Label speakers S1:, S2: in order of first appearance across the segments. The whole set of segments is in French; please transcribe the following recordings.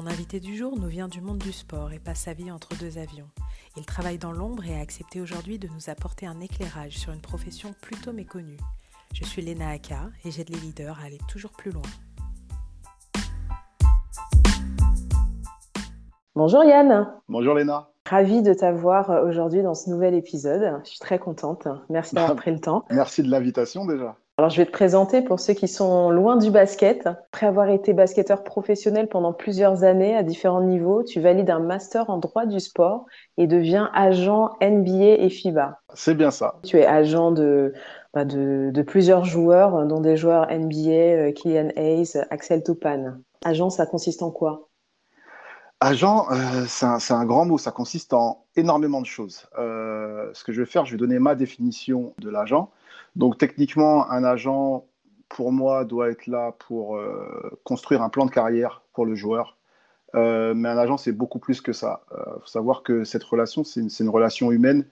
S1: Mon invité du jour nous vient du monde du sport et passe sa vie entre deux avions. Il travaille dans l'ombre et a accepté aujourd'hui de nous apporter un éclairage sur une profession plutôt méconnue. Je suis Léna Aka et j'aide les leaders à aller toujours plus loin.
S2: Bonjour Yann.
S3: Bonjour Léna.
S2: Ravi de t'avoir euh, aujourd'hui dans ce nouvel épisode. Je suis très contente. Merci d'avoir pris le temps.
S3: Merci de l'invitation déjà.
S2: Alors, je vais te présenter pour ceux qui sont loin du basket. Après avoir été basketteur professionnel pendant plusieurs années à différents niveaux, tu valides un master en droit du sport et deviens agent NBA et FIBA.
S3: C'est bien ça.
S2: Tu es agent de, bah, de, de, plusieurs joueurs, dont des joueurs NBA, euh, Kylian Hayes, Axel Toupane. Agent, ça consiste en quoi?
S3: Agent, euh, c'est un, grand mot, ça consiste en énormément de choses. Euh, ce que je vais faire, je vais donner ma définition de l'agent. Donc techniquement, un agent, pour moi, doit être là pour euh, construire un plan de carrière pour le joueur. mais un agent, c'est beaucoup plus que ça. Il faut savoir que cette relation, c'est une, relation humaine.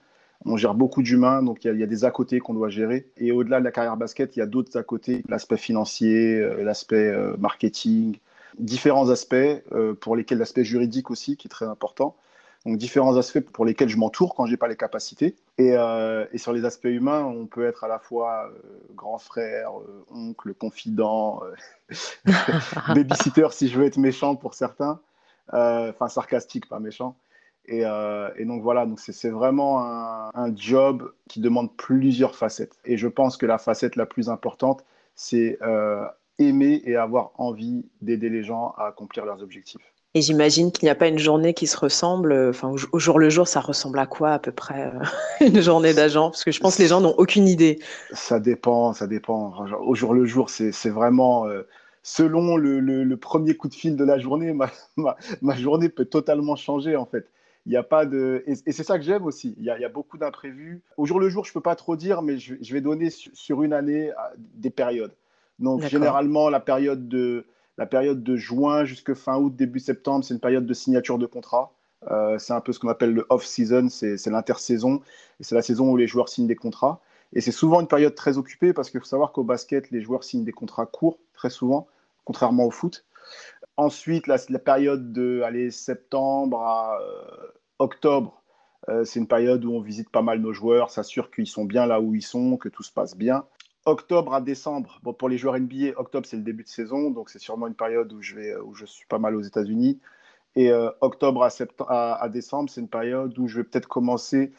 S3: On gère beaucoup d'humains, donc il y, y, a des à côté qu'on doit gérer. Et au-delà de la carrière basket, il y a d'autres à côté, l'aspect financier, l'aspect marketing, différents aspects euh, pour lesquels l'aspect juridique aussi, qui est très important. Donc différents aspects pour lesquels je m'entoure quand j'ai pas les capacités. Et, euh, et, sur les aspects humains, on peut être à la fois euh, grand frère, oncle, confident, babysitter si je veux être méchant pour certains, enfin sarcastique, pas méchant. Et, et, donc voilà, donc c'est vraiment un, un, job qui demande plusieurs facettes. Et je pense que la facette la plus importante, c'est aimer et avoir envie d'aider les gens à accomplir leurs objectifs.
S2: Et j'imagine qu'il n'y a pas une journée qui se ressemble, enfin, au jour le jour, ça ressemble à quoi à peu près euh, une journée d'agent? Parce que je pense que les gens n'ont aucune idée.
S3: Ça dépend, ça dépend. Au jour le jour, c'est vraiment euh, selon le, le, premier coup de fil de la journée, ma, ma, journée peut totalement changer en fait. Il n'y a pas de et, c'est ça que j'aime aussi. Il y, a, il y a beaucoup d'imprévus. Au jour le jour, je peux pas trop dire, mais je, je vais donner sur une année des périodes. Donc généralement, la période de, la période de juin jusqu'à fin août, début septembre, c'est une période de signature de contrat. Euh, c'est un peu ce qu'on appelle le off-season, c'est l'intersaison. C'est la saison où les joueurs signent des contrats. Et c'est souvent une période très occupée parce qu'il faut savoir qu'au basket, les joueurs signent des contrats courts, très souvent, contrairement au foot. Ensuite, la, période de septembre à euh, octobre, euh, c'est une période où on visite pas mal nos joueurs, s'assure qu'ils sont bien là où ils sont, que tout se passe bien octobre à décembre, bon, pour les joueurs NBA, octobre c'est le début de saison, donc c'est sûrement une période où je, vais, où je suis pas mal aux États-Unis. Et euh, octobre à, à, décembre, c'est une période où je vais peut-être commencer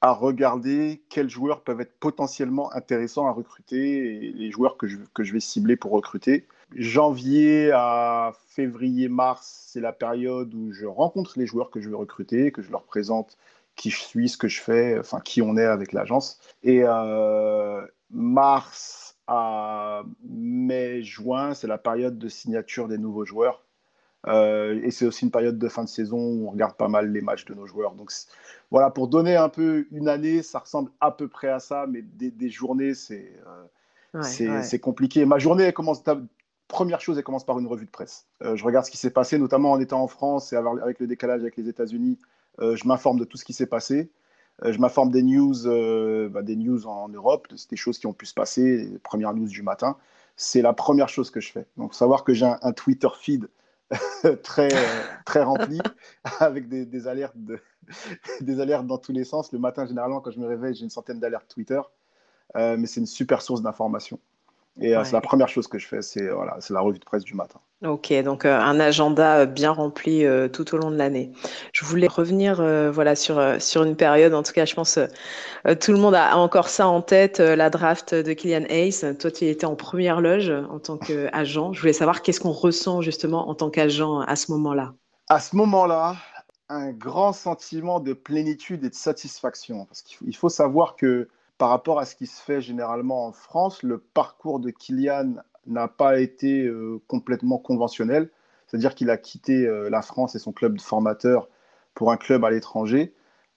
S3: à regarder quels joueurs peuvent être potentiellement intéressants à recruter et les joueurs que je, que je vais cibler pour recruter. Janvier à février, mars, c'est la période où je rencontre les joueurs que je vais recruter, que je leur présente qui je suis, ce que je fais, enfin qui on est avec l'agence. Et, euh, mars à mai-juin, c'est la période de signature des nouveaux joueurs. Euh, et c'est aussi une période de fin de saison où on regarde pas mal les matchs de nos joueurs. Donc voilà, pour donner un peu une année, ça ressemble à peu près à ça, mais des, journées, c'est euh, compliqué. Ma journée, elle commence. Première chose, elle commence par une revue de presse. Euh, je regarde ce qui s'est passé, notamment en étant en France et avec le décalage avec les États-Unis. Je m'informe de tout ce qui s'est passé. Euh, je m'informe des news, euh, bah, des news en Europe, des choses qui ont pu se passer, les premières news du matin. C'est la première chose que je fais. Donc, savoir que j'ai un, Twitter feed très, très rempli, avec des, alertes des alertes dans tous les sens. Le matin, généralement, quand je me réveille, j'ai une centaine d'alertes Twitter. Euh, mais c'est une super source d'information. Et c'est la première chose que je fais, c'est voilà, la revue de presse du matin.
S2: Ok, donc euh, un agenda euh, bien rempli euh, tout au long de l'année. Je voulais revenir voilà sur sur une période. En tout cas, je pense tout le monde a, encore ça en tête, la draft de Kylian Hayes. Toi, tu étais en première loge en tant qu'agent. Je voulais savoir qu'est-ce qu'on ressent justement en tant qu'agent à ce moment-là.
S3: À ce moment-là, un grand sentiment de plénitude et de satisfaction, parce qu'il faut savoir que par rapport à ce qui se fait généralement en France, le parcours de Kylian n'a pas été euh, complètement conventionnel. C'est-à-dire qu'il a quitté euh, la France et son club de formateur pour un club à l'étranger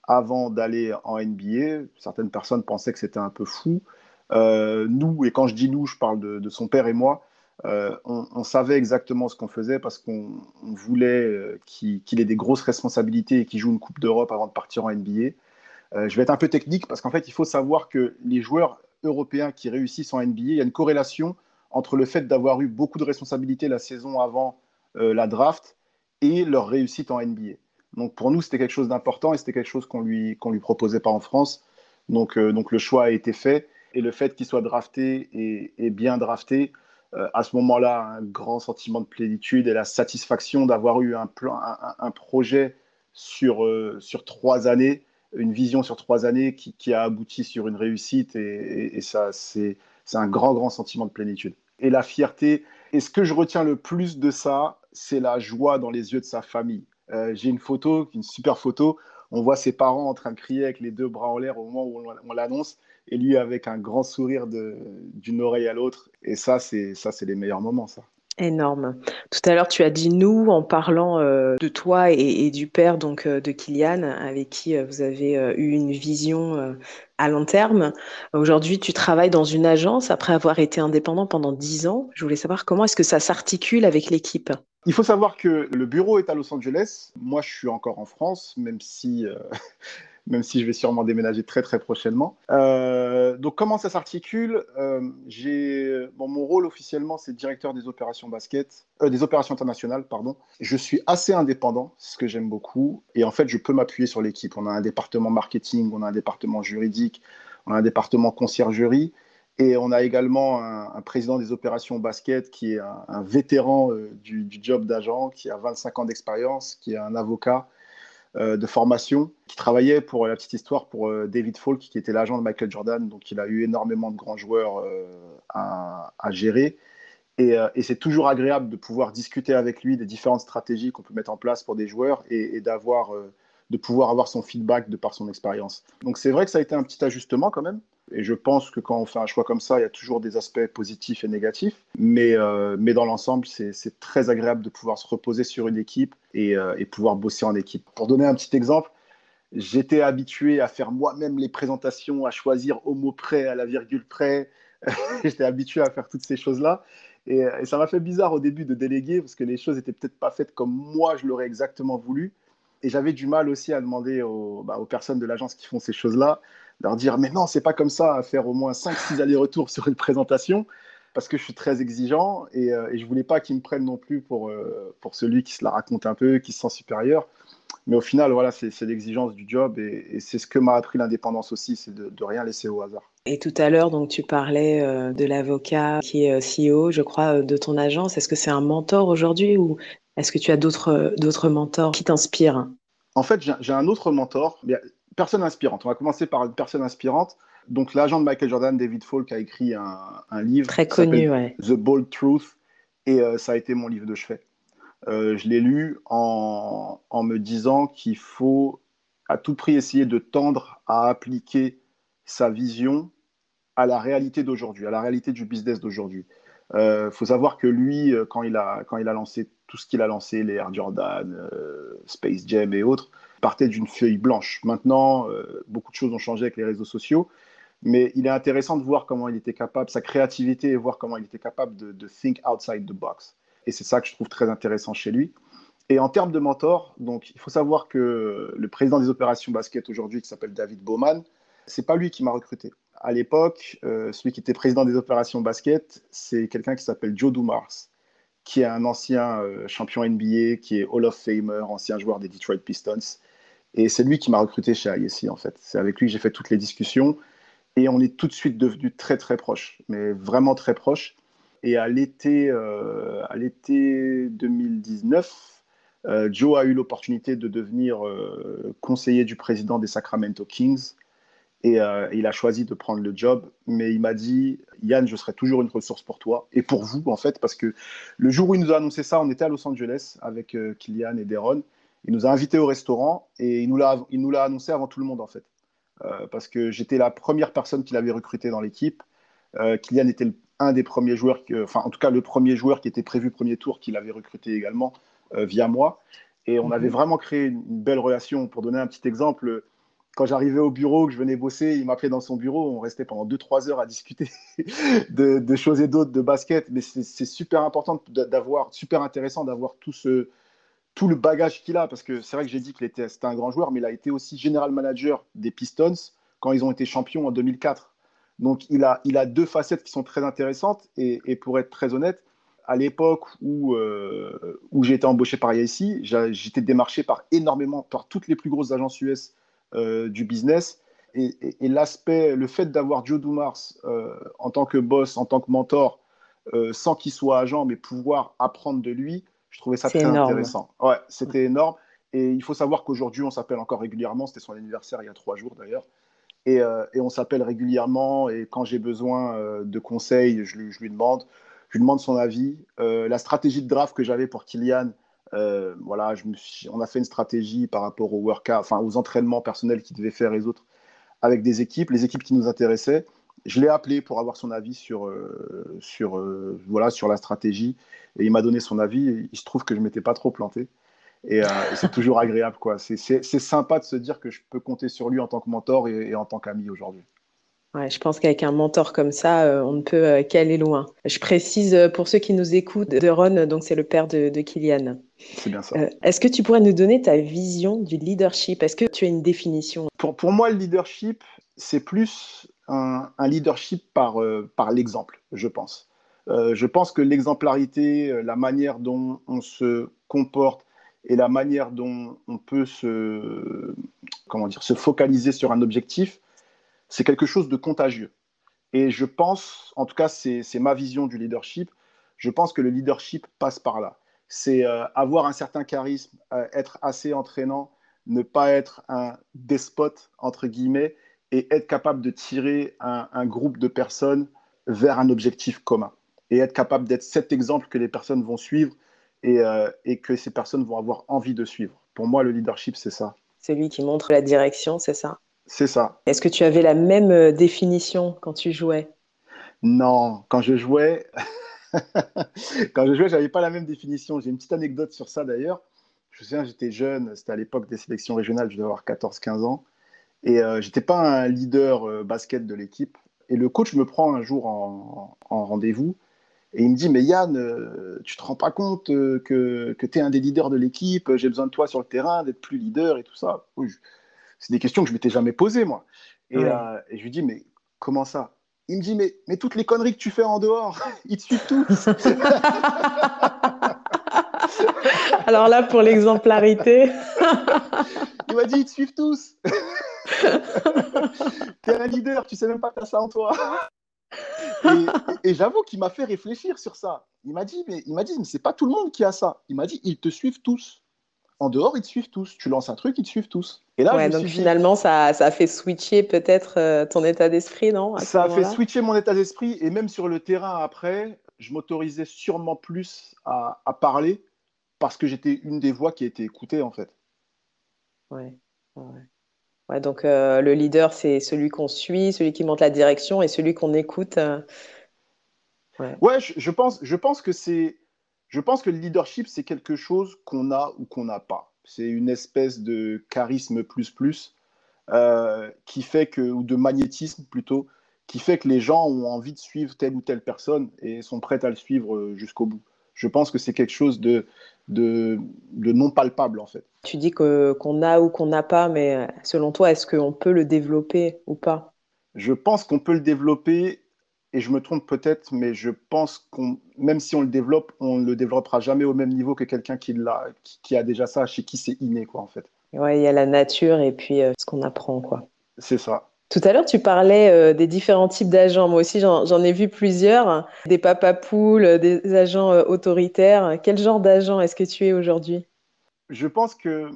S3: avant d'aller en NBA. Certaines personnes pensaient que c'était un peu fou. Euh, nous, et quand je dis nous, je parle de, son père et moi, on, savait exactement ce qu'on faisait parce qu'on voulait qu'il ait des grosses responsabilités et qu'il joue une Coupe d'Europe avant de partir en NBA. Je vais être un peu technique parce qu'en fait, il faut savoir que les joueurs européens qui réussissent en NBA, il y a une corrélation entre le fait d'avoir eu beaucoup de responsabilités la saison avant euh, la draft et leur réussite en NBA. Donc pour nous, c'était quelque chose d'important et c'était quelque chose qu'on lui, qu'on lui proposait pas en France. Donc, euh, donc le choix a été fait. Et le fait qu'il soit drafté et, bien drafté, euh, à ce moment-là, un grand sentiment de plénitude et la satisfaction d'avoir eu un, plan, un, projet sur, euh, sur trois années, une vision sur trois années qui, qui a abouti sur une réussite. Et, et ça, c'est un grand, grand sentiment de plénitude. Et la fierté. Et ce que je retiens le plus de ça, c'est la joie dans les yeux de sa famille. Euh, j'ai une photo, une super photo. On voit ses parents en train de crier avec les deux bras en l'air au moment où on, l'annonce, et lui avec un grand sourire d'une oreille à l'autre. Et ça, c'est ça, c'est les meilleurs moments, ça.
S2: Énorme. Tout à l'heure, tu as dit nous en parlant euh, de toi et, du père donc euh, de Kylian, avec qui vous avez eu une vision à long terme. Aujourd'hui, tu travailles dans une agence après avoir été indépendant pendant dix ans. Je voulais savoir comment est-ce que ça s'articule avec l'équipe.
S3: Il faut savoir que le bureau est à Los Angeles. Moi, je suis encore en France, même si, euh, même si je vais sûrement déménager très très prochainement. Euh, donc, comment ça s'articule euh, bon, Mon rôle officiellement, c'est directeur des opérations basket, des opérations internationales, pardon. Je suis assez indépendant, ce que j'aime beaucoup. Et en fait, je peux m'appuyer sur l'équipe. On a un département marketing, on a un département juridique, on a un département conciergerie. Et on a également un, président des opérations basket qui est un, vétéran euh, du, job d'agent, qui a 25 ans d'expérience, qui est un avocat euh, de formation, qui travaillait pour la petite histoire pour euh, David Falk, qui était l'agent de Michael Jordan. Donc il a eu énormément de grands joueurs à, gérer. Et, c'est toujours agréable de pouvoir discuter avec lui des différentes stratégies qu'on peut mettre en place pour des joueurs et, d'avoir de pouvoir avoir son feedback de par son expérience. Donc c'est vrai que ça a été un petit ajustement quand même. Et je pense que quand on fait un choix comme ça, il y a toujours des aspects positifs et négatifs. Mais, euh, mais dans l'ensemble, c'est très agréable de pouvoir se reposer sur une équipe et, euh, et, pouvoir bosser en équipe. Pour donner un petit exemple, j'étais habitué à faire moi-même les présentations, à choisir au mot près, à la virgule près. j'étais habitué à faire toutes ces choses-là. Et, ça m'a fait bizarre au début de déléguer parce que les choses n'étaient peut-être pas faites comme moi je l'aurais exactement voulu. Et j'avais du mal aussi à demander aux, bah, aux personnes de l'agence qui font ces choses-là, leur dire Mais non, c'est pas comme ça, à faire au moins 5-6 allers-retours sur une présentation, parce que je suis très exigeant et, euh, et je voulais pas qu'ils me prennent non plus pour, euh, pour celui qui se la raconte un peu, qui se sent supérieur. Mais au final, voilà, c'est l'exigence du job et, c'est ce que m'a appris l'indépendance aussi, c'est de, de, rien laisser au hasard.
S2: Et tout à l'heure, donc tu parlais euh, de l'avocat qui est CEO, je crois, de ton agence. Est-ce que c'est un mentor aujourd'hui ou est-ce que tu as d'autres mentors qui t'inspirent?
S3: En fait, j'ai un autre mentor, personne inspirante. On va commencer par une personne inspirante. Donc, l'agent de Michael Jordan, David Falk, a écrit un, livre
S2: très connu,
S3: The Bold Truth, et euh, ça a été mon livre de chevet. Euh, je l'ai lu en, en, me disant qu'il faut à tout prix essayer de tendre à appliquer sa vision à la réalité d'aujourd'hui, à la réalité du business d'aujourd'hui. Il euh, faut savoir que lui, quand il a, quand il a lancé tout ce qu'il a lancé, les Air Jordan, Space Jam et autres, partait d'une feuille blanche. Maintenant, euh, beaucoup de choses ont changé avec les réseaux sociaux, mais il est intéressant de voir comment il était capable, sa créativité et voir comment il était capable de, think outside the box. Et c'est ça que je trouve très intéressant chez lui. Et en termes de mentor, donc il faut savoir que le président des opérations basket aujourd'hui, qui s'appelle David Bowman, c'est pas lui qui m'a recruté. À l'époque, euh, celui qui était président des opérations basket, c'est quelqu'un qui s'appelle Joe Dumars, qui est un ancien euh, champion NBA, qui est Hall of Famer, ancien joueur des Detroit Pistons, et c'est lui qui m'a recruté chez ISI, en fait. C'est avec lui que j'ai fait toutes les discussions. Et on est tout de suite devenus très, très proches, mais vraiment très proches. Et à l'été, euh, à l'été 2019, euh, Joe a eu l'opportunité de devenir euh, conseiller du président des Sacramento Kings. Et il a choisi de prendre le job. Mais il m'a dit, Yann, je serai toujours une ressource pour toi et pour vous, en fait, parce que le jour où il nous a annoncé ça, on était à Los Angeles avec Kylian et Deron. Il nous a invités au restaurant et il nous l'a, il nous l'a annoncé avant tout le monde en fait. Euh, parce que j'étais la première personne qu'il avait recrutée dans l'équipe. Euh, Kylian était un des premiers joueurs, enfin en tout cas le premier joueur qui était prévu premier tour qu'il avait recruté également euh, via moi. Et on avait mhm. vraiment créé une, belle relation. Pour donner un petit exemple, quand j'arrivais au bureau, que je venais bosser, il m'appelait dans son bureau. On restait pendant 2-3 heures à discuter de, de, choses et d'autres, de basket. Mais c'est super important d'avoir, super intéressant d'avoir tout ce, tout le bagage qu'il a, parce que c'est vrai que j'ai dit qu'il était c'était un grand joueur, mais il a été aussi général manager des Pistons quand ils ont été champions en 2004. Donc il a, il a deux facettes qui sont très intéressantes, et, pour être très honnête, à l'époque où, où j'ai été embauché par IIC, j'étais démarché par énormément, par toutes les plus grosses agences US du business. Et, l'aspect, le fait d'avoir Joe Dumars en tant que boss, en tant que mentor, sans qu'il soit agent, mais pouvoir apprendre de lui, je trouvais ça très intéressant. Ouais, c'était énorme. Et il faut savoir qu'aujourd'hui, on s'appelle encore régulièrement. C'était son anniversaire il y a trois jours d'ailleurs. Et, euh, on s'appelle régulièrement. Et quand j'ai besoin euh, de conseils, je lui, demande. Je lui demande son avis. Euh, la stratégie de draft que j'avais pour Kylian, voilà, je me on a fait une stratégie par rapport aux workouts, enfin aux entraînements personnels qu'il devait faire les autres avec des équipes, les équipes qui nous intéressaient. Je l'ai appelé pour avoir son avis sur, sur, voilà, sur la stratégie et il m'a donné son avis. Et il se trouve que je m'étais pas trop planté. Euh, et, c'est toujours agréable, quoi. C'est sympa de se dire que je peux compter sur lui en tant que mentor et, en tant qu'ami aujourd'hui.
S2: Ouais, je pense qu'avec un mentor comme ça, euh, on ne peut euh, qu'aller loin. Je précise pour ceux qui nous écoutent, de Ron, donc c'est le père de, de Kylian.
S3: C'est bien ça.
S2: Est-ce que tu pourrais nous donner ta vision du leadership? Est-ce que tu as une définition?
S3: Pour, pour moi, le leadership, c'est plus un, leadership par, par l'exemple, je pense. je pense que l'exemplarité, la manière dont on se comporte, et la manière dont on peut se, comment dire, se focaliser sur un objectif, c'est quelque chose de contagieux. Et je pense, en tout cas, c'est ma vision du leadership, je pense que le leadership passe par là. C'est euh, avoir un certain charisme, euh, être assez entraînant, ne pas être un despote, entre guillemets, et être capable de tirer un, un groupe de personnes vers un objectif commun. Et être capable d'être cet exemple que les personnes vont suivre euh, et, que ces personnes vont avoir envie de suivre. Pour moi, le leadership, c'est ça.
S2: C'est lui qui montre la direction, c'est ça?
S3: C'est ça.
S2: Est-ce que tu avais la même euh, définition quand tu jouais?
S3: Non, quand je jouais, quand je jouais, j'avais pas la même définition. J'ai une petite anecdote sur ça d'ailleurs. Je me souviens, j'étais jeune, c'était à l'époque des sélections régionales, je devais avoir 14-15 ans. Et euh, j'étais pas un leader euh, basket de l'équipe. Et le coach me prend un jour en rendez-vous et il me dit, mais Yann, euh, tu te rends pas compte euh, que, que tu es un des leaders de l'équipe, j'ai besoin de toi sur le terrain, d'être plus leader et tout ça. c'est des questions que je m'étais jamais posées, moi. Euh, et, je lui dis, mais comment ça? Il me dit, mais, mais toutes les conneries que tu fais en dehors, ils te suivent tous.
S2: Alors là, pour l'exemplarité.
S3: il m'a dit, ils te suivent tous. tu es un leader, tu sais même pas que tu as ça en toi. Et, j'avoue qu'il m'a fait réfléchir sur ça. Il m'a dit, mais il m'a dit, mais c'est pas tout le monde qui a ça. Il m'a dit, ils te suivent tous. En dehors, ils te suivent tous. Tu lances un truc, ils te suivent tous.
S2: Et là, donc finalement, ça, ça, a fait switcher peut-être euh, ton état d'esprit, non
S3: Ça a fait switcher mon état d'esprit. Et même sur le terrain après, je m'autorisais sûrement plus à, à parler parce que j'étais une des voix qui a été écoutée, en fait.
S2: Ouais. ouais donc euh, le leader, c'est celui qu'on suit, celui qui montre la direction et celui qu'on écoute. Euh.
S3: Je, pense, que c'est, le leadership, c'est quelque chose qu'on a ou qu'on n'a pas. C'est une espèce de charisme plus plus euh, qui fait ou de magnétisme plutôt, qui fait que les gens ont envie de suivre telle ou telle personne et sont prêts à le suivre jusqu'au bout. Je pense que c'est quelque chose de, de, non palpable en fait.
S2: Tu dis qu'on a ou qu'on n'a pas, mais selon toi, est-ce qu'on peut le développer ou pas?
S3: Je pense qu'on peut le développer et je me trompe peut-être, mais je pense qu'on, même si on le développe, on ne le développera jamais au même niveau que quelqu'un qui, qui, a déjà ça, chez qui c'est inné, quoi, en fait.
S2: Ouais, il y a la nature et puis euh, ce qu'on apprend, quoi.
S3: C'est ça.
S2: Tout à l'heure, tu parlais euh, des différents types d'agents. Moi aussi, j'en ai vu plusieurs. Des papapoules, des agents euh, autoritaires. Quel genre d'agent est-ce que tu es aujourd'hui?
S3: Je pense que,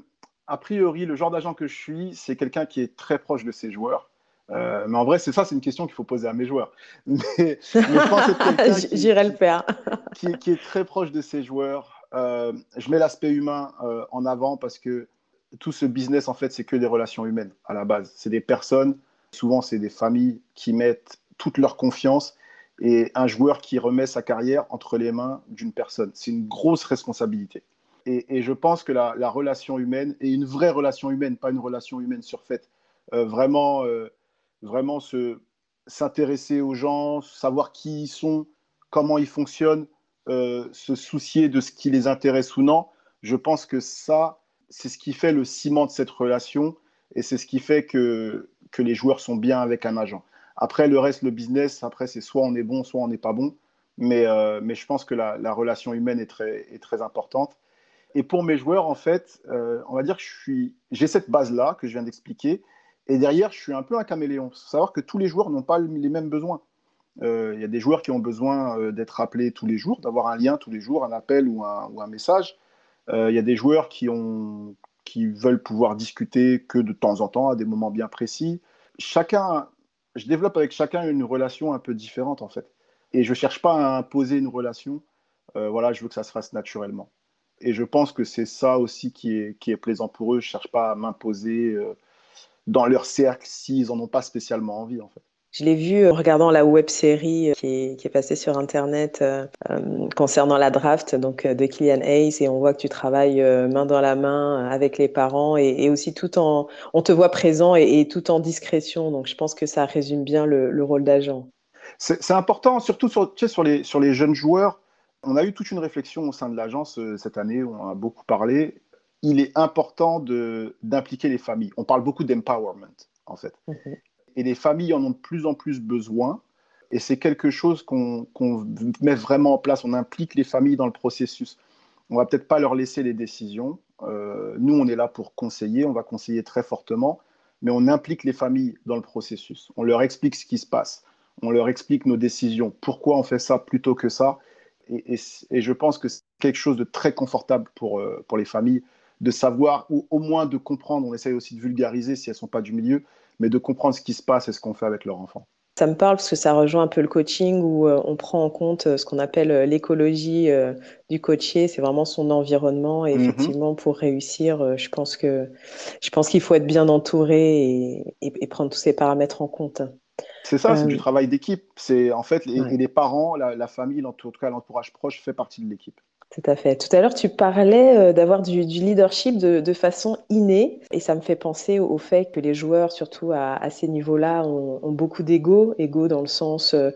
S3: a priori, le genre d'agent que je suis, c'est quelqu'un qui est très proche de ses joueurs. Euh, mais en vrai, c'est ça, c'est une question qu'il faut poser à mes joueurs. Mais,
S2: J'irai le faire.
S3: qui, qui, est très proche de ses joueurs. je mets l'aspect humain en avant parce que tout ce business, en fait, c'est que des relations humaines à la base. C'est des personnes Souvent, c'est des familles qui mettent toute leur confiance et un joueur qui remet sa carrière entre les mains d'une personne. C'est une grosse responsabilité. Et, je pense que la, relation humaine, et une vraie relation humaine, pas une relation humaine surfaite, euh, vraiment, euh, vraiment s'intéresser aux gens, savoir qui ils sont, comment ils fonctionnent, euh, se soucier de ce qui les intéresse ou non, je pense que ça, c'est ce qui fait le ciment de cette relation et c'est ce qui fait que, les joueurs sont bien avec un agent. Après, le reste, le business, après, c'est soit on est bon, soit on n'est pas bon. mais, euh, mais je pense que la, la, relation humaine est très, est très importante. Et pour mes joueurs, en fait, euh, on va dire que j'ai cette base-là que je viens d'expliquer. Et derrière, je suis un peu un caméléon. Savoir que tous les joueurs n'ont pas les mêmes besoins. Euh, il y a des joueurs qui ont besoin d'être appelés tous les jours, d'avoir un lien tous les jours, un appel ou un, ou un message. Il y a des joueurs qui, ont, qui veulent pouvoir discuter que de temps en temps, à des moments bien précis. Chacun, je développe avec chacun une relation un peu différente, en fait. Et je ne cherche pas à imposer une relation. Euh, voilà, je veux que ça se fasse naturellement. Et je pense que c'est ça aussi qui est, qui est plaisant pour eux. Je ne cherche pas à m'imposer euh, dans leur cercle s'ils n'en ont pas spécialement envie, en fait.
S2: Je l'ai vu en regardant la web série qui est, qui est passée sur Internet euh, concernant la draft donc, de Kylian Hayes et on voit que tu travailles main dans la main avec les parents et, aussi tout en. On te voit présent et, tout en discrétion. Donc je pense que ça résume bien le, le rôle d'agent.
S3: C'est important, surtout sur, sur, les, sur les jeunes joueurs. On a eu toute une réflexion au sein de l'agence euh, cette année, on a beaucoup parlé. Il est important d'impliquer les familles. On parle beaucoup d'empowerment, en fait. Mhm. Et les familles en ont de plus en plus besoin. Et c'est quelque chose qu'on met vraiment en place. On implique les familles dans le processus. On va peut-être pas leur laisser les décisions. Euh, nous, on est là pour conseiller. On va conseiller très fortement. Mais on implique les familles dans le processus. On leur explique ce qui se passe on leur explique nos décisions, pourquoi on fait ça plutôt que ça? Et, je pense que c'est quelque chose de très confortable pour, euh, pour les familles de savoir, ou au moins de comprendre, on essaye aussi de vulgariser si elles ne sont pas du milieu, mais de comprendre ce qui se passe et ce qu'on fait avec leur enfant.
S2: Ça me parle parce que ça rejoint un peu le coaching où euh, on prend en compte euh, ce qu'on appelle l'écologie du coaché, c'est vraiment son environnement. Et mhm. effectivement, pour réussir, je pense que je pense qu'il faut être bien entouré et prendre tous ces paramètres en compte.
S3: C'est ça, c'est du euh, travail d'équipe. C'est en fait les, les parents, la, famille, en tout cas l'entourage proche fait partie de l'équipe.
S2: Tout à fait. Tout à l'heure, tu parlais euh, d'avoir du, leadership de, façon innée, et ça me fait penser au, fait que les joueurs, surtout à, ces niveaux-là, ont, beaucoup d'ego, ego dans le sens, euh,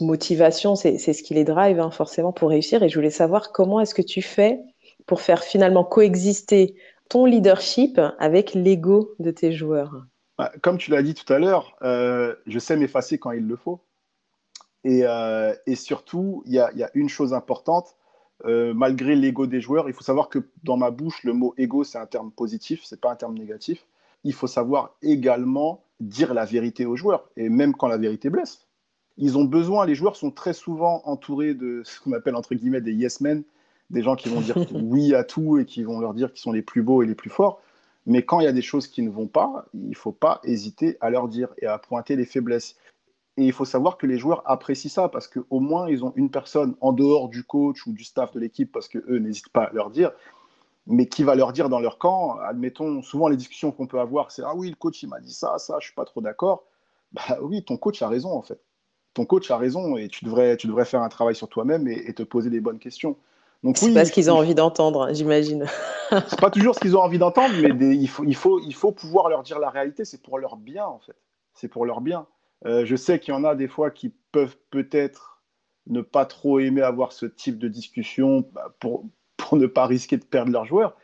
S2: motivation, c'est ce qui les drive hein, forcément pour réussir. Et je voulais savoir comment est-ce que tu fais pour faire finalement coexister ton leadership avec l'ego de tes joueurs?
S3: Bah, comme tu l'as dit tout à l'heure, euh, je sais m'effacer quand il le faut. Et, surtout, il y, a, une chose importante, euh, malgré l'ego des joueurs, il faut savoir que dans ma bouche, le mot ego, c'est un terme positif, c'est pas un terme négatif. Il faut savoir également dire la vérité aux joueurs, et même quand la vérité blesse. Ils ont besoin, les joueurs sont très souvent entourés de ce qu'on appelle entre guillemets des yes men, des gens qui vont dire oui à tout et qui vont leur dire qu'ils sont les plus beaux et les plus forts. Mais quand il y a des choses qui ne vont pas, il ne faut pas hésiter à leur dire et à pointer les faiblesses. Et il faut savoir que les joueurs apprécient ça parce qu'au moins, ils ont une personne en dehors du coach ou du staff de l'équipe, parce qu'eux n'hésitent pas à leur dire, mais qui va leur dire dans leur camp, admettons, souvent les discussions qu'on peut avoir, c'est Ah oui, le coach, il m'a dit ça, ça, je ne suis pas trop d'accord. Bah oui, ton coach a raison, en fait. Ton coach a raison et tu devrais, tu devrais faire un travail sur toi-même et, te poser des bonnes questions.
S2: C'est pas ce qu'ils ont envie d'entendre, j'imagine.
S3: c'est pas toujours ce qu'ils ont envie d'entendre, mais il, faut, il, faut, il faut pouvoir leur dire la réalité. C'est pour leur bien, en fait. C'est pour leur bien. Euh, je sais qu'il y en a des fois qui peuvent peut-être ne pas trop aimer avoir ce type de discussion bah, pour, pour ne pas risquer de perdre leurs joueurs.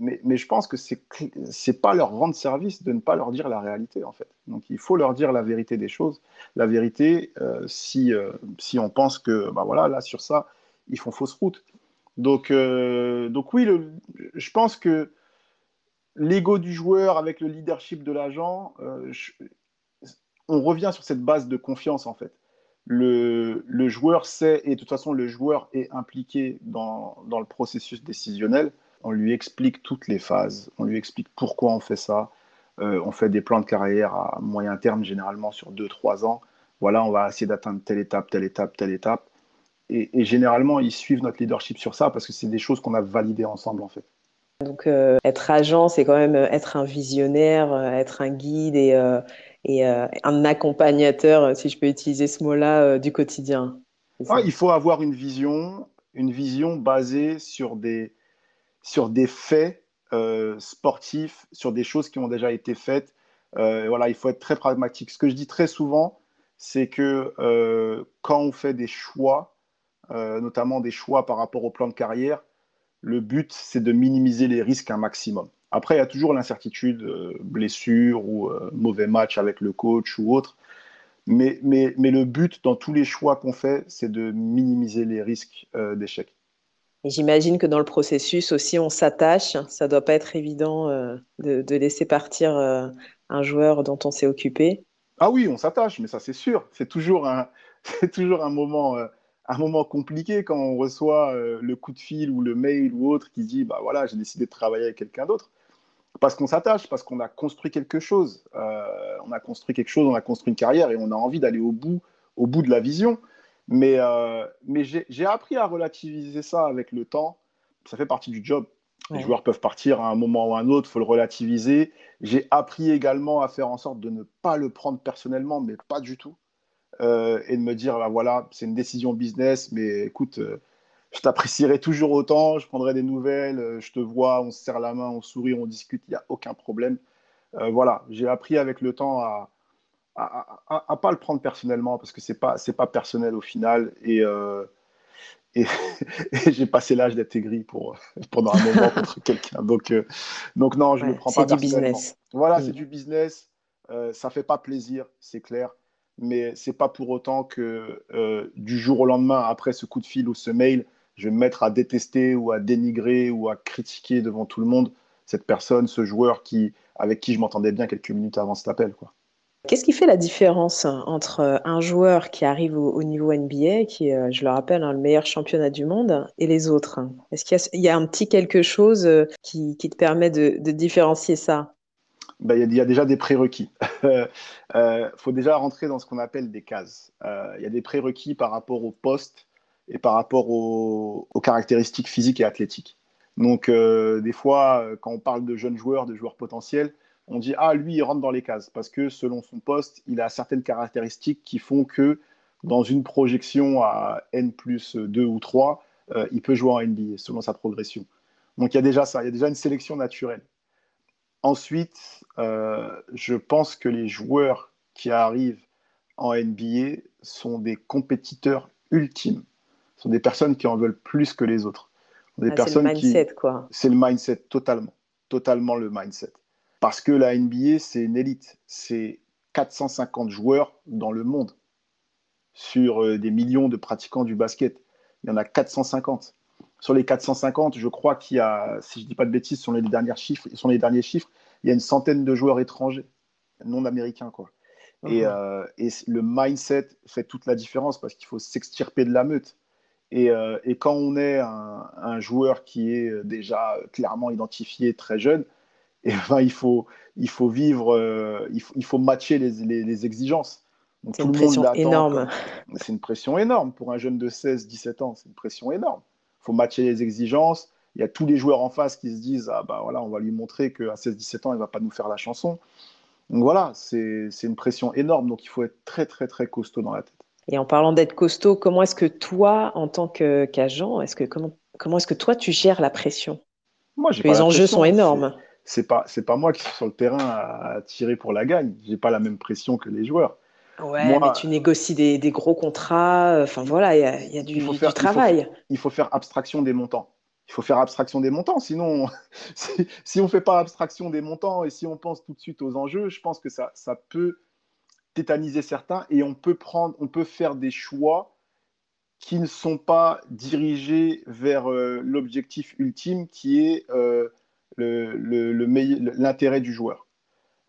S3: Mais, mais je pense que c'est n'est pas leur rendre service de ne pas leur dire la réalité, en fait. Donc il faut leur dire la vérité des choses. La vérité, euh, si, euh, si on pense que, bah voilà, là, sur ça, ils font fausse route. Donc, donc oui, je pense que l'ego du joueur avec le leadership de l'agent, on revient sur cette base de confiance en fait. Le, joueur sait, et de toute façon le joueur est impliqué dans, le processus décisionnel. On lui explique toutes les phases, on lui explique pourquoi on fait ça. Euh, on fait des plans de carrière à moyen terme, généralement sur 2-3 ans. Voilà, on va essayer d'atteindre telle étape, telle étape, telle étape et, généralement, ils suivent notre leadership sur ça parce que c'est des choses qu'on a validées ensemble, en fait.
S2: Donc, euh, être agent, c'est quand même euh, être un visionnaire, être un guide et, et un accompagnateur, si je peux utiliser ce mot-là, du quotidien.
S3: Ah, il faut avoir une vision, une vision basée sur des, sur des faits sportifs, sur des choses qui ont déjà été faites. voilà, il faut être très pragmatique. Ce que je dis très souvent, c'est que quand on fait des choix, euh, notamment des choix par rapport au plan de carrière, le but, c'est de minimiser les risques un maximum. Après, il y a toujours l'incertitude, euh, blessure ou euh, mauvais match avec le coach ou autre. Mais, mais, mais le but dans tous les choix qu'on fait, c'est de minimiser les risques euh, d'échec.
S2: J'imagine que dans le processus aussi, on s'attache. Ça ne doit pas être évident euh, de, de, laisser partir un joueur dont on s'est occupé.
S3: Ah oui, on s'attache, mais ça c'est sûr. C'est toujours un, c'est toujours un moment, un moment compliqué quand on reçoit le coup de fil ou le mail ou autre qui dit, bah voilà, j'ai décidé de travailler avec quelqu'un d'autre. Parce qu'on s'attache, parce qu'on a construit quelque chose. Euh, on a construit quelque chose, on a construit une carrière et on a envie d'aller au bout, au bout de la vision. Mais, euh, mais j'ai appris à relativiser ça avec le temps. Ça fait partie du job. Les joueurs peuvent partir à un moment ou à un autre, il faut le relativiser. J'ai appris également à faire en sorte de ne pas le prendre personnellement, mais pas du tout. Euh, et de me dire, bah, voilà, c'est une décision business, mais écoute, je t'apprécierai toujours autant, je prendrai des nouvelles, euh, je te vois, on se serre la main, on sourit, on discute, il n'y a aucun problème. Euh, voilà, j'ai appris avec le temps à à, pas le prendre personnellement parce que c'est pas c'est pas personnel au final et, euh, et, j'ai passé l'âge d'être aigri pour pendant un moment contre quelqu'un donc donc non je ne le prends pas personnellement. Business. Voilà, c'est du business. ça fait pas plaisir, c'est clair mais c'est pas pour autant que du jour au lendemain, après ce coup de fil ou ce mail, je vais me mettre à détester ou à dénigrer ou à critiquer devant tout le monde cette personne, ce joueur qui, avec qui je m'entendais bien quelques minutes avant cet appel. Quoi.
S2: Qu'est-ce qui fait la différence entre un joueur qui arrive au, niveau NBA, qui est, je le rappelle, hein, le meilleur championnat du monde, et les autres? Est-ce qu'il y, a un petit quelque chose euh, qui, te permet de, différencier ça?
S3: Ben, il y, a déjà des prérequis. Il euh, faut déjà rentrer dans ce qu'on appelle des cases. Euh, il y a des prérequis par rapport au poste et par rapport aux, caractéristiques physiques et athlétiques. Donc, euh, des fois, euh, quand on parle de jeunes joueurs, de joueurs potentiels, on dit Ah, lui, il rentre dans les cases parce que selon son poste, il a certaines caractéristiques qui font que dans une projection à N plus 2 ou 3, euh, il peut jouer en NBA selon sa progression. Donc, il y a déjà ça, il y a déjà une sélection naturelle. Ensuite, je pense que les joueurs qui arrivent en NBA sont des compétiteurs ultimes sont des personnes qui en veulent plus que les autres.
S2: Des ah, c'est le mindset, quoi.
S3: C'est le mindset, totalement. Totalement le mindset. Parce que la NBA, c'est une élite. C'est 450 joueurs dans le monde sur euh, des millions de pratiquants du basket. Il y en a 450. Sur les 450, je crois qu'il y a, si je ne dis pas de bêtises, sur les, derniers chiffres, sont les derniers chiffres, il y a une centaine de joueurs étrangers, non américains. Quoi. Et, mhm. euh, et, le mindset fait toute la différence parce qu'il faut s'extirper de la meute. Euh, et, quand on est un, joueur qui est déjà clairement identifié très jeune, et eh ben, il, faut, il faut vivre, euh, il, faut, il, faut, matcher les, les, exigences.
S2: C'est une pression énorme.
S3: C'est une pression énorme pour un jeune de 16-17 ans. C'est une pression énorme. Il faut matcher les exigences. Il y a tous les joueurs en face qui se disent ah bah voilà, on va lui montrer qu'à 16-17 ans, il va pas nous faire la chanson. Donc voilà, c'est une pression énorme. Donc il faut être très très très costaud dans la tête.
S2: Et en parlant d'être costaud, comment est-ce que toi, en tant qu'agent, est-ce que comment, comment est-ce que toi tu gères la pression?
S3: Moi,
S2: Les enjeux sont énormes.
S3: C'est pas c'est pas moi qui suis sur le terrain à, tirer pour la gagne. J'ai pas la même pression que les joueurs.
S2: Ouais, mais tu négocies des, des gros contrats. Enfin voilà, il y a, du, travail.
S3: Il faut, faire abstraction des montants. Il faut faire abstraction des montants. Sinon, si, si on ne fait pas abstraction des montants et si on pense tout de suite aux enjeux, je pense que ça, ça peut tétaniser certains et on peut prendre, on peut faire des choix qui ne sont pas dirigés vers euh, l'objectif ultime qui est euh, l'intérêt du joueur.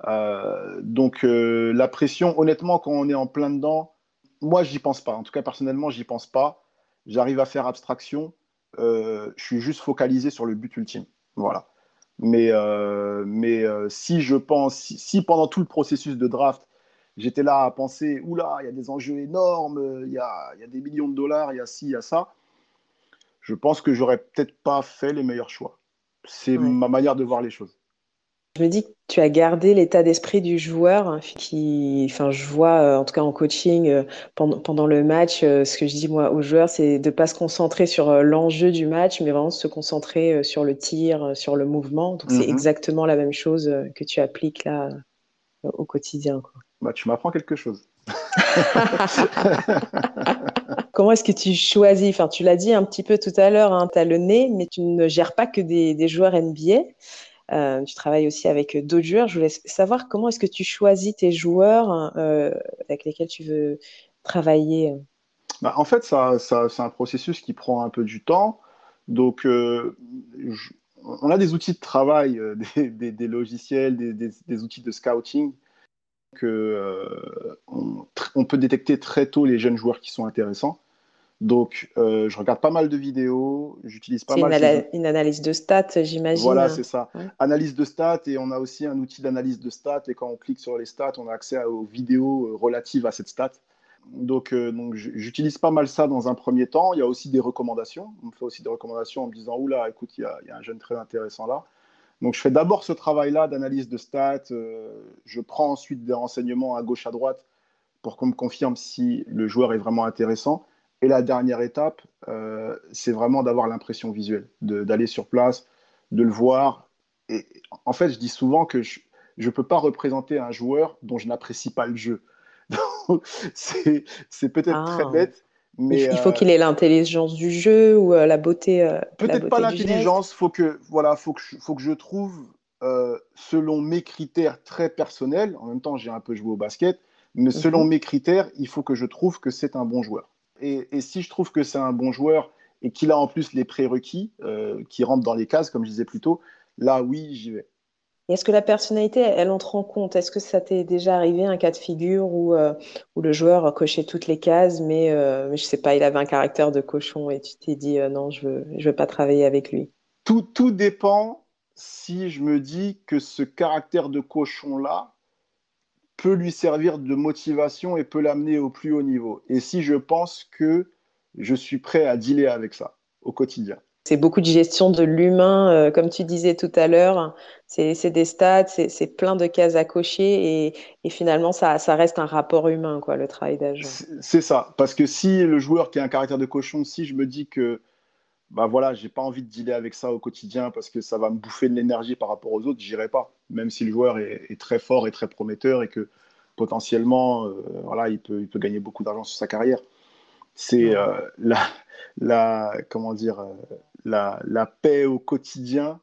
S3: Euh, donc la pression, honnêtement, quand on est en plein dedans, moi j'y pense pas. En tout cas personnellement, j'y pense pas. J'arrive à faire abstraction. je suis juste focalisé sur le but ultime. Voilà. Mais, mais si je pense, si pendant tout le processus de draft, j'étais là à penser, oula, il y a des enjeux énormes, il y a, y a, des millions de dollars, il y a ci, il y a ça. Je pense que j'aurais peut-être pas fait les meilleurs choix. C'est ma manière de voir les choses.
S2: Je me dis que tu as gardé l'état d'esprit du joueur hein, qui, enfin, je vois, euh, en tout cas en coaching, euh, pendant, pendant le match, euh, ce que je dis moi aux joueurs, c'est de ne pas se concentrer sur l'enjeu du match, mais vraiment se concentrer sur le tir, sur le mouvement. Donc, c'est mhm. exactement la même chose que tu appliques là au quotidien. Quoi.
S3: Bah, tu m'apprends quelque chose.
S2: Comment est-ce que tu choisis? Enfin, tu l'as dit un petit peu tout à l'heure, hein, tu as le nez, mais tu ne gères pas que des, joueurs NBA. Euh, tu travailles aussi avec d'autres joueurs. Je voulais savoir comment est-ce que tu choisis tes joueurs euh, avec lesquels tu veux travailler.
S3: Bah, en fait, ça, ça, c'est un processus qui prend un peu du temps. Donc, euh, on a des outils de travail, des, des, des, logiciels, des, outils de scouting que on, on, peut détecter très tôt les jeunes joueurs qui sont intéressants. Donc, euh, je regarde pas mal de vidéos, j'utilise pas mal.
S2: C'est une, analyse de stats, j'imagine.
S3: Voilà, c'est ça. Analyse de stats, et on a aussi un outil d'analyse de stats, et quand on clique sur les stats, on a accès aux vidéos euh, relatives à cette stat. Donc, euh, donc j'utilise pas mal ça dans un premier temps. Il y a aussi des recommandations. On me fait aussi des recommandations en me disant Oula, écoute, il y, a, il y a un jeune très intéressant là. Donc, je fais d'abord ce travail-là d'analyse de stats. je prends ensuite des renseignements à gauche, à droite pour qu'on me confirme si le joueur est vraiment intéressant. Et la dernière étape, euh, c'est vraiment d'avoir l'impression visuelle, d'aller sur place, de le voir. Et en fait, je dis souvent que je ne peux pas représenter un joueur dont je n'apprécie pas le jeu. c'est peut-être très ah. bête, mais
S2: il faut qu'il ait l'intelligence du jeu ou euh, la beauté. Euh,
S3: peut-être pas l'intelligence. Faut que voilà, faut que je, faut que je trouve selon mes critères très personnels. En même temps, j'ai un peu joué au basket, mais selon mhm. mes critères, il faut que je trouve que c'est un bon joueur. Et, si je trouve que c'est un bon joueur et qu'il a en plus les prérequis euh, qui rentrent dans les cases, comme je disais plus tôt, là, oui, j'y vais.
S2: Est-ce que la personnalité, elle entre en compte? Est-ce que ça t'est déjà arrivé un cas de figure où, euh, le joueur cochait toutes les cases, mais, euh, je sais pas, il avait un caractère de cochon et tu t'es dit non, je veux, veux pas travailler avec lui?
S3: Tout, tout dépend si je me dis que ce caractère de cochon-là, peut lui servir de motivation et peut l'amener au plus haut niveau. Et si je pense que je suis prêt à dealer avec ça au quotidien.
S2: C'est beaucoup de gestion de l'humain, euh, comme tu disais tout à l'heure. C'est des stats, c'est plein de cases à cocher et, et finalement, ça, ça, reste un rapport humain, quoi, le travail d'agent.
S3: C'est ça, parce que si le joueur qui a un caractère de cochon, si je me dis que bah voilà, j'ai pas envie de dealer avec ça au quotidien parce que ça va me bouffer de l'énergie par rapport aux autres, j'irai pas. Même si le joueur est, très fort et très prometteur et que potentiellement, euh, voilà, il peut, il peut gagner beaucoup d'argent sur sa carrière. C'est euh, la, la, comment dire, euh, la, la, paix au quotidien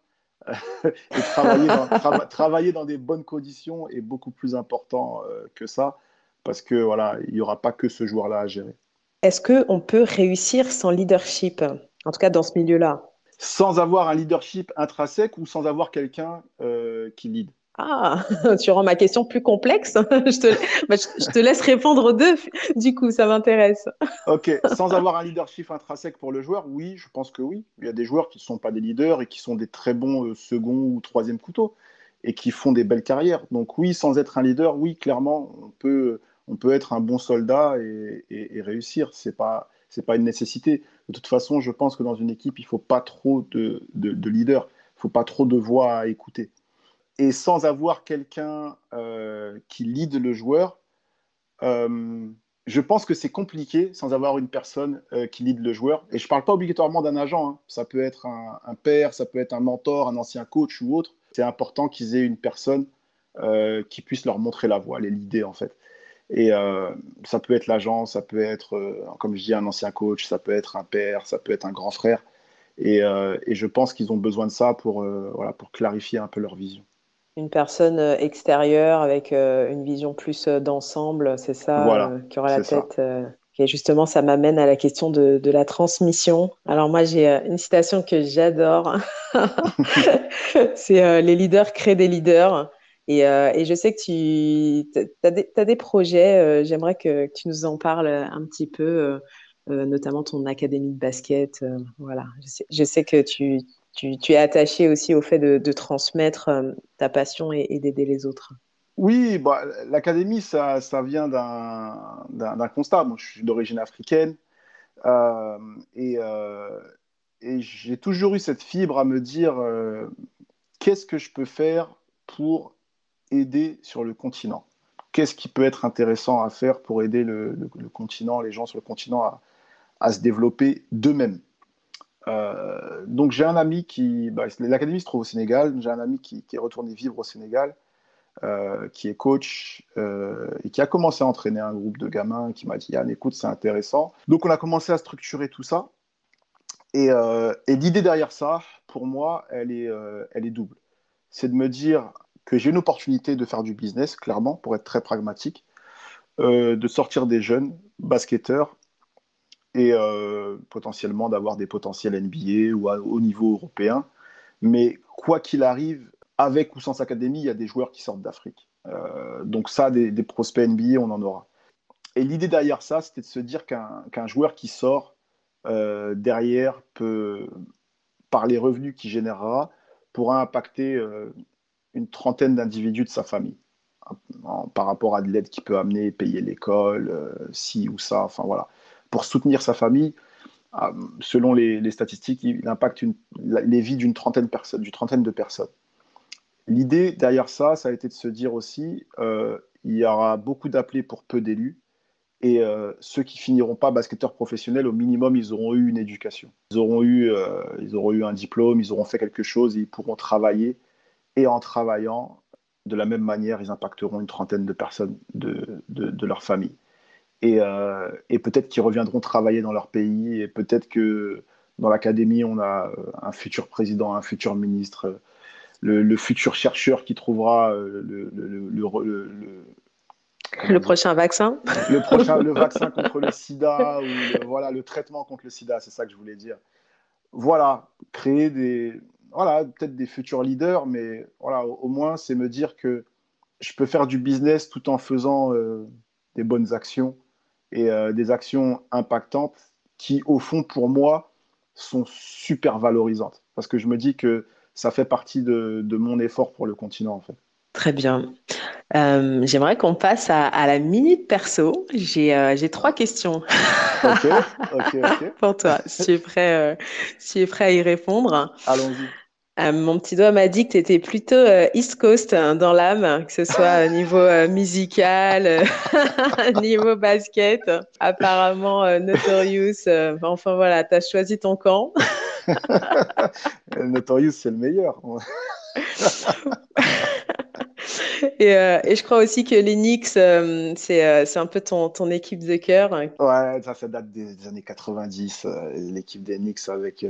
S3: et travailler dans, travailler dans, des bonnes conditions est beaucoup plus important que ça parce que voilà, il n'y aura pas que ce joueur-là à gérer.
S2: Est-ce qu'on peut réussir sans leadership en tout cas, dans ce milieu-là?
S3: Sans avoir un leadership intrinsèque ou sans avoir quelqu'un euh, qui lead?
S2: Ah, tu rends ma question plus complexe. je, te, bah, je, te, laisse répondre aux deux. Du coup, ça m'intéresse.
S3: ok, sans avoir un leadership intrinsèque pour le joueur, oui, je pense que oui. Il y a des joueurs qui ne sont pas des leaders et qui sont des très bons euh, second ou troisième couteaux et qui font des belles carrières. Donc oui, sans être un leader, oui, clairement, on peut, on peut être un bon soldat et, et, et réussir. C'est pas, c'est pas une nécessité. De toute façon, je pense que dans une équipe, il ne faut pas trop de, de, leaders, il ne faut pas trop de voix à écouter. Et sans avoir quelqu'un euh, qui lead le joueur, euh, je pense que c'est compliqué sans avoir une personne euh, qui lead le joueur. Et je ne parle pas obligatoirement d'un agent, hein. ça peut être un, père, ça peut être un mentor, un ancien coach ou autre. C'est important qu'ils aient une personne qui puisse leur montrer la voie, les leader en fait. Et ça peut être l'agent, ça peut être, comme je dis, un ancien coach, ça peut être un père, ça peut être un grand frère. Et, je pense qu'ils ont besoin de ça pour clarifier un peu leur vision.
S2: Une personne extérieure avec une vision plus d'ensemble, c'est ça, qui aura la tête. Et justement, ça m'amène à la question de, de, la transmission. Alors moi, j'ai une citation que j'adore. c'est les leaders créent des leaders. Et, euh, et, je sais que tu as, des projets, euh, j'aimerais que, tu nous en parles un petit peu, euh, notamment ton académie de basket. voilà, je sais, je sais que tu, tu, es attaché aussi au fait de, transmettre ta passion et, d'aider les autres.
S3: Oui, bah, l'académie, ça, vient d'un constat. Moi, je suis d'origine africaine et, et j'ai toujours eu cette fibre à me dire qu'est-ce que je peux faire pour aider sur le continent? Qu'est-ce qui peut être intéressant à faire pour aider le, continent, les gens sur le continent à, se développer d'eux-mêmes? Euh, donc j'ai un ami qui, bah, l'académie se trouve au Sénégal, j'ai un ami qui, est retourné vivre au Sénégal, euh, qui est coach euh, et qui a commencé à entraîner un groupe de gamins, qui m'a dit Yann, écoute, c'est intéressant. Donc on a commencé à structurer tout ça. Et, l'idée derrière ça, pour moi, elle est, double c'est de me dire que j'ai une opportunité de faire du business, clairement, pour être très pragmatique, de sortir des jeunes basketteurs et euh, potentiellement d'avoir des potentiels NBA ou au niveau européen. Mais quoi qu'il arrive, avec ou sans académie, il y a des joueurs qui sortent d'Afrique. Euh, donc ça, des, prospects NBA, on en aura. Et l'idée derrière ça, c'était de se dire qu'un joueur qui sort derrière peut, par les revenus qu'il générera, pourra impacter une trentaine d'individus de sa famille par rapport à de l'aide qu'il peut amener, payer l'école, euh, ci ou ça, enfin voilà. Pour soutenir sa famille, euh, selon les, statistiques, il impacte les vies d'une trentaine, de personnes. L'idée derrière ça, ça a été de se dire aussi, euh, il y aura beaucoup d'appelés pour peu d'élus, et ceux qui finiront pas basketteurs professionnels, au minimum, ils auront eu une éducation. Ils auront eu, ils auront eu un diplôme, ils auront fait quelque chose, et ils pourront travailler et en travaillant, de la même manière, ils impacteront une trentaine de personnes de, leur famille. Et, euh, et peut-être qu'ils reviendront travailler dans leur pays, et peut-être que dans l'académie, on a un futur président, un futur ministre, le, futur chercheur qui trouvera euh, le, le,
S2: le prochain vaccin.
S3: Le prochain, le vaccin contre le sida, ou voilà, le traitement contre le sida, c'est ça que je voulais dire. Voilà, créer des, voilà, peut-être des futurs leaders, mais voilà, au, moins, c'est me dire que je peux faire du business tout en faisant euh, des bonnes actions et euh, des actions impactantes qui, au fond, pour moi, sont super valorisantes. Parce que je me dis que ça fait partie de, de mon effort pour le continent, en fait.
S2: Très bien. Euh, j'aimerais qu'on passe à, la minute perso. J'ai trois questions.
S3: Ok, ok, ok.
S2: pour toi, si tu es prêt, si tu es prêt à y répondre?
S3: Allons-y.
S2: Euh, mon petit doigt m'a dit que tu étais plutôt euh, East Coast hein, dans l'âme, que ce soit au niveau euh, musical, niveau basket. Apparemment, Notorious. enfin voilà, tu as choisi ton camp.
S3: Notorious, c'est le meilleur.
S2: et, et, je crois aussi que Knicks, c'est un peu ton, ton équipe de cœur.
S3: Ouais, ça, ça date des années 90, l'équipe des Knicks avec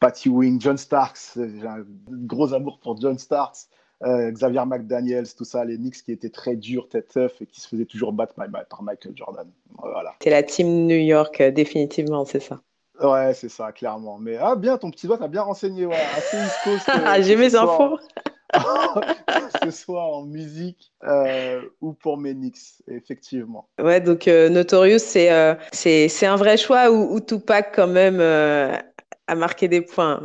S3: Patty Wing, John Starks, j'ai un gros amour pour John Starks, euh, Xavier McDaniels, tout ça, les Knicks qui étaient très durs, très tough et qui se faisaient toujours battre par Michael Jordan. Voilà.
S2: C'est la team New York, euh, définitivement, c'est ça.
S3: Ouais, c'est ça, clairement. Mais ah, bien, ton petit doigt, t'as bien renseigné. Ouais, assez East Coast.
S2: Euh, j'ai mes infos.
S3: que ce soit en musique ou pour mes Knicks, effectivement.
S2: Ouais, donc Notorious, c'est c'est un vrai choix ou, ou Tupac quand même à marquer des points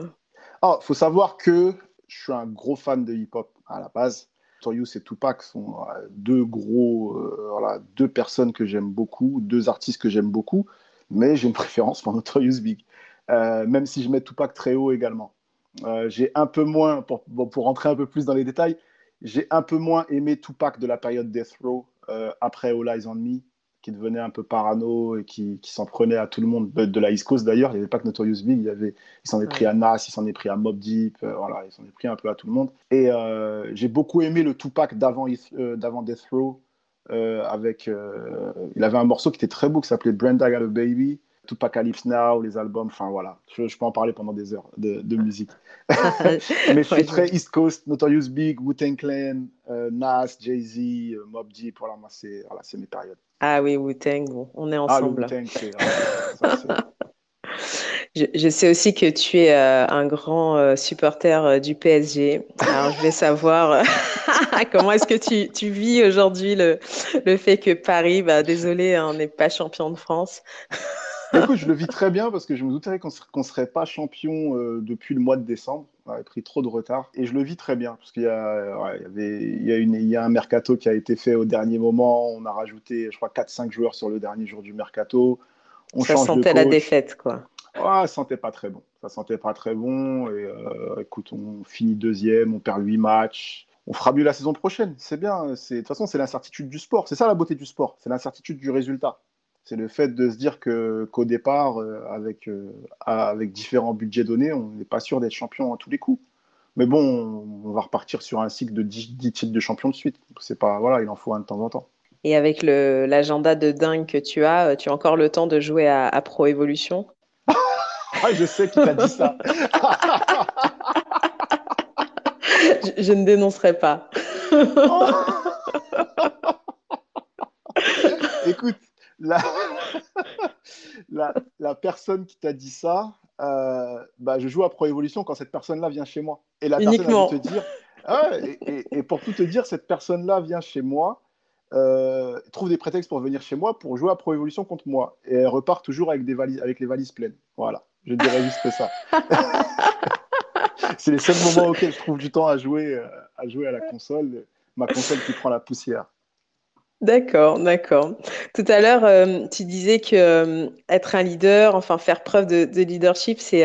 S3: ah, faut savoir que je suis un gros fan de hip-hop à la base. Notorious et Tupac sont euh, deux gros, euh, voilà, deux personnes que j'aime beaucoup, deux artistes que j'aime beaucoup, mais j'ai une préférence pour Notorious Big, euh, même si je mets Tupac très haut également. j'ai un peu moins, pour, pour rentrer un peu plus dans les détails, j'ai un peu moins aimé Tupac de la période Death Row après All Eyes on Me qui devenait un peu parano et qui, qui s'en prenait à tout le monde, de la East Coast d'ailleurs. Il n'y avait pas que Notorious Big, il, avait, il s'en est pris à Nas, il s'en est pris à Mob Deep, euh, voilà, il s'en est pris un peu à tout le monde. Et euh, j'ai beaucoup aimé le Tupac d'avant, euh, d'avant Death Row. avec, il avait un morceau qui était très beau qui s'appelait Brenda Got a Baby. Tupacalypse Now, les albums, enfin voilà, je, peux en parler pendant des heures de, musique. Mais je suis très East Coast, Notorious Big, Wu-Tang Clan, Nas, Jay-Z, Mob Deep, voilà, moi c'est voilà, mes périodes.
S2: Ah oui, Wu-Tang, on est ah, ensemble. je, sais aussi que tu es euh, un grand euh, supporter euh, du PSG. Alors, je vais savoir comment est-ce que tu, tu vis aujourd'hui le, le, fait que Paris, bah, désolé, on hein, n'est pas champion de France.
S3: Écoute, je le vis très bien parce que je me doutais qu'on ne serait pas champion depuis le mois de décembre. On avait pris trop de retard. Et je le vis très bien parce qu'il y, a, y, avait, il y, a une, il y a un mercato qui a été fait au dernier moment. On a rajouté, je crois, 4-5 joueurs sur le dernier jour du mercato.
S2: On ça sentait la défaite, quoi.
S3: Ouais, ça sentait pas très bon. Ça sentait pas très bon. Et euh, écoute, on finit deuxième, on perd 8 matchs. On fera mieux la saison prochaine. C'est bien. De toute façon, c'est l'incertitude du sport. C'est ça la beauté du sport. C'est l'incertitude du résultat. C'est le fait de se dire que qu'au départ, euh, avec, euh, avec différents budgets donnés, on n'est pas sûr d'être champion à tous les coups. Mais bon, on va repartir sur un cycle de 10, titres de champion de suite. C'est pas voilà, il en faut un de temps en temps.
S2: Et avec l'agenda de dingue que tu as, tu as encore le temps de jouer à, Pro Evolution?
S3: Ah, Je sais qui t'a dit ça.
S2: je, ne dénoncerai pas.
S3: Écoute, la, la, personne qui t'a dit ça, euh, bah, je joue à Pro Evolution quand cette personne-là vient chez moi. Et la
S2: Uniquement.
S3: personne te dire, ah et, pour tout te dire, cette personne-là vient chez moi, euh, trouve des prétextes pour venir chez moi pour jouer à Pro Evolution contre moi. Et elle repart toujours avec, des valises, avec les valises pleines. Voilà, je dirais juste ça. C'est les seuls moments auxquels je trouve du temps à jouer, euh, à jouer à la console, ma console qui prend la poussière.
S2: D'accord, d'accord. Tout à l'heure, euh, tu disais que euh, être un leader, enfin faire preuve de, leadership, c'est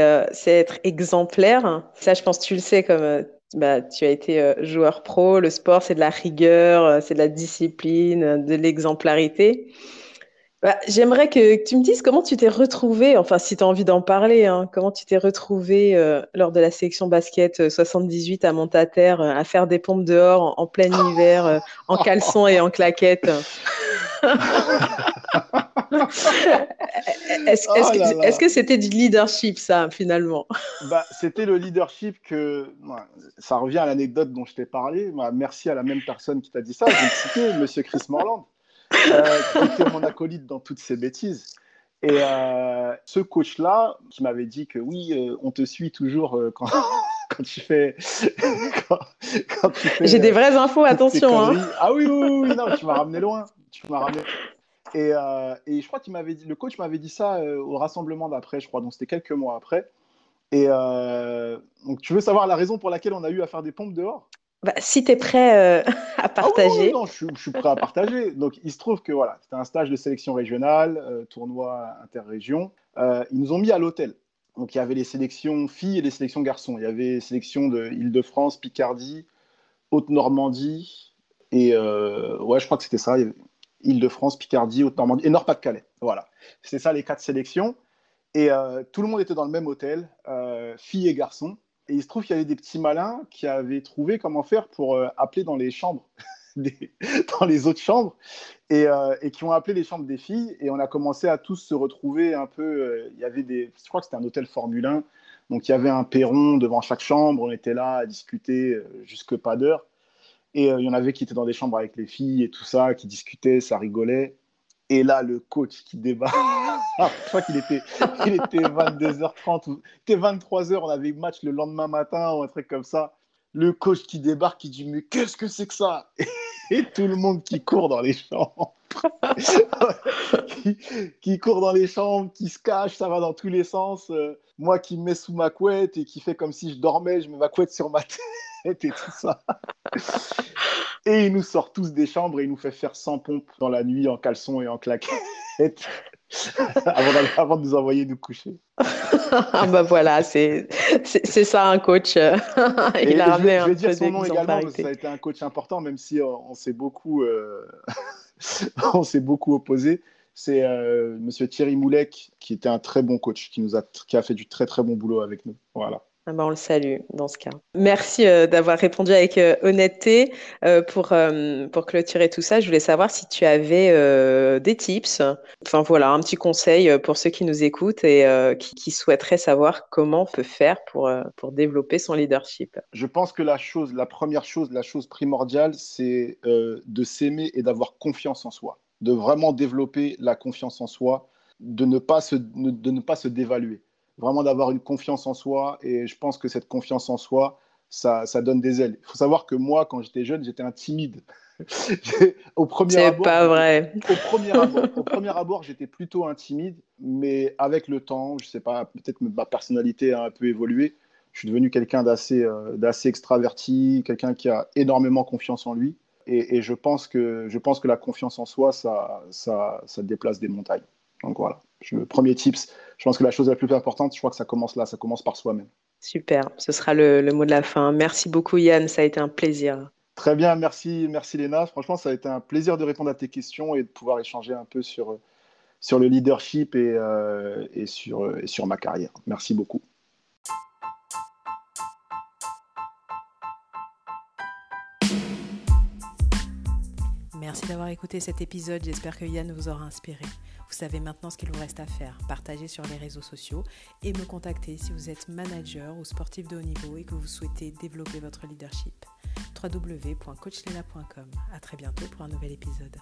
S2: être exemplaire. Ça, je pense tu le sais comme bah, tu as été joueur pro. Le sport, c'est de la rigueur, c'est de la discipline, de l'exemplarité. Bah, j'aimerais que, tu me dises comment tu t'es retrouvé, enfin si tu as envie d'en parler, hein, comment tu t'es retrouvé euh, lors de la sélection basket 78 euh, à Montataire euh, à faire des pompes dehors en, plein hiver, en caleçon et en claquettes. Est-ce que c'était du leadership, ça, finalement?
S3: Bah, C'était le leadership que. Ça revient à l'anecdote dont je t'ai parlé. Bah, merci à la même personne qui t'a dit ça. Je vais citer, Monsieur Chris Morland qui était mon acolyte dans toutes ces bêtises. Et euh, ce coach-là, qui m'avait dit que oui, euh, on te suit toujours euh, quand, quand, tu fais.
S2: quand, tu fais J'ai des vraies infos, attention. Hein.
S3: Ah oui, oui, oui, non, tu m'as ramené loin. Tu m'as ramené. Et, et, je crois qu'il m'avait dit, le coach m'avait dit ça au rassemblement d'après, je crois, donc c'était quelques mois après. Et donc, tu veux savoir la raison pour laquelle on a eu à faire des pompes dehors?
S2: Bah, si tu es prêt euh, à ah partager.
S3: non, je, suis prêt à partager. Donc, il se trouve que voilà, c'était un stage de sélection régionale, euh, tournoi interrégion. Euh, ils nous ont mis à l'hôtel. Donc, il y avait les sélections filles et les sélections garçons. Il y avait les sélections de Île-de-France, Picardie, Haute-Normandie et ouais, je crois que c'était ça. Île-de-France, Picardie, Haute-Normandie et Nord-Pas-de-Calais. Voilà, c'était ça les quatre sélections. Et tout le monde était dans le même hôtel, filles et garçons. Et il se trouve qu'il y avait des petits malins qui avaient trouvé comment faire pour euh, appeler dans les chambres, dans les autres chambres, euh, et, qui ont appelé les chambres des filles. Et on a commencé à tous se retrouver un peu. Euh, il y avait des, je crois que c'était un hôtel Formule 1, donc il y avait un perron devant chaque chambre. On était là à discuter jusque pas d'heure. Et il y en avait qui étaient dans des chambres avec les filles et tout ça, qui discutaient, ça rigolait. Et là, le coach qui débat. je crois qu'il était, il était 22h30 ou était 23h. On avait match le lendemain matin ou un truc comme ça. Le coach qui débarque, qui dit Mais qu'est-ce que c'est que ça? Et tout le monde qui court dans les chambres. qui, court dans les chambres, qui se cache, ça va dans tous les sens. Euh, moi qui me mets sous ma couette et qui fait comme si je dormais, je mets ma couette sur ma tête et tout ça. Et il nous sort tous des chambres et il nous fait faire 100 pompes dans la nuit en caleçon et en claquettes avant, avant, de nous envoyer nous coucher.
S2: ah bah voilà, c'est ça un coach. il
S3: a ramené un je vais dire son nom également parce que ça a été un coach important, même si on, s'est beaucoup, euh, on beaucoup opposé. C'est euh, Monsieur Thierry Moulec qui était un très bon coach, qui nous a, qui a fait du très très bon boulot avec nous. Voilà.
S2: Ah bah, on le salue dans ce cas. Merci euh, d'avoir répondu avec euh, honnêteté. Euh, pour, pour clôturer tout ça, je voulais savoir si tu avais des tips, enfin voilà, un petit conseil pour ceux qui nous écoutent et qui, souhaiteraient savoir comment on peut faire pour, pour développer son leadership.
S3: Je pense que la chose, la première chose, la chose primordiale, c'est de s'aimer et d'avoir confiance en soi, de vraiment développer la confiance en soi, de ne pas se, de ne pas se dévaluer vraiment d'avoir une confiance en soi. Et je pense que cette confiance en soi, ça, ça donne des ailes. Il faut savoir que moi, quand j'étais jeune, j'étais un timide.
S2: au premier abord, pas vrai.
S3: Au premier abord, au premier abord j'étais plutôt un timide, mais avec le temps, je sais pas, peut-être ma personnalité a un peu évolué. Je suis devenu quelqu'un d'assez, euh, d'assez extraverti, quelqu'un qui a énormément confiance en lui. Et, et, je, pense que, je pense que la confiance en soi, ça, ça, ça déplace des montagnes. Donc voilà, le premier tips, je pense que la chose la plus importante, je crois que ça commence là, ça commence par soi-même.
S2: Super, ce sera le, mot de la fin. Merci beaucoup Yann, ça a été un plaisir.
S3: Très bien, merci, merci Léna. Franchement, ça a été un plaisir de répondre à tes questions et de pouvoir échanger un peu sur, sur le leadership et, euh, et, sur, et sur ma carrière. Merci beaucoup.
S2: Merci d'avoir écouté cet épisode, j'espère que Yann vous aura inspiré. Vous savez maintenant ce qu'il vous reste à faire, partager sur les réseaux sociaux et me contacter si vous êtes manager ou sportif de haut niveau et que vous souhaitez développer votre leadership. www.coachlena.com. À très bientôt pour un nouvel épisode.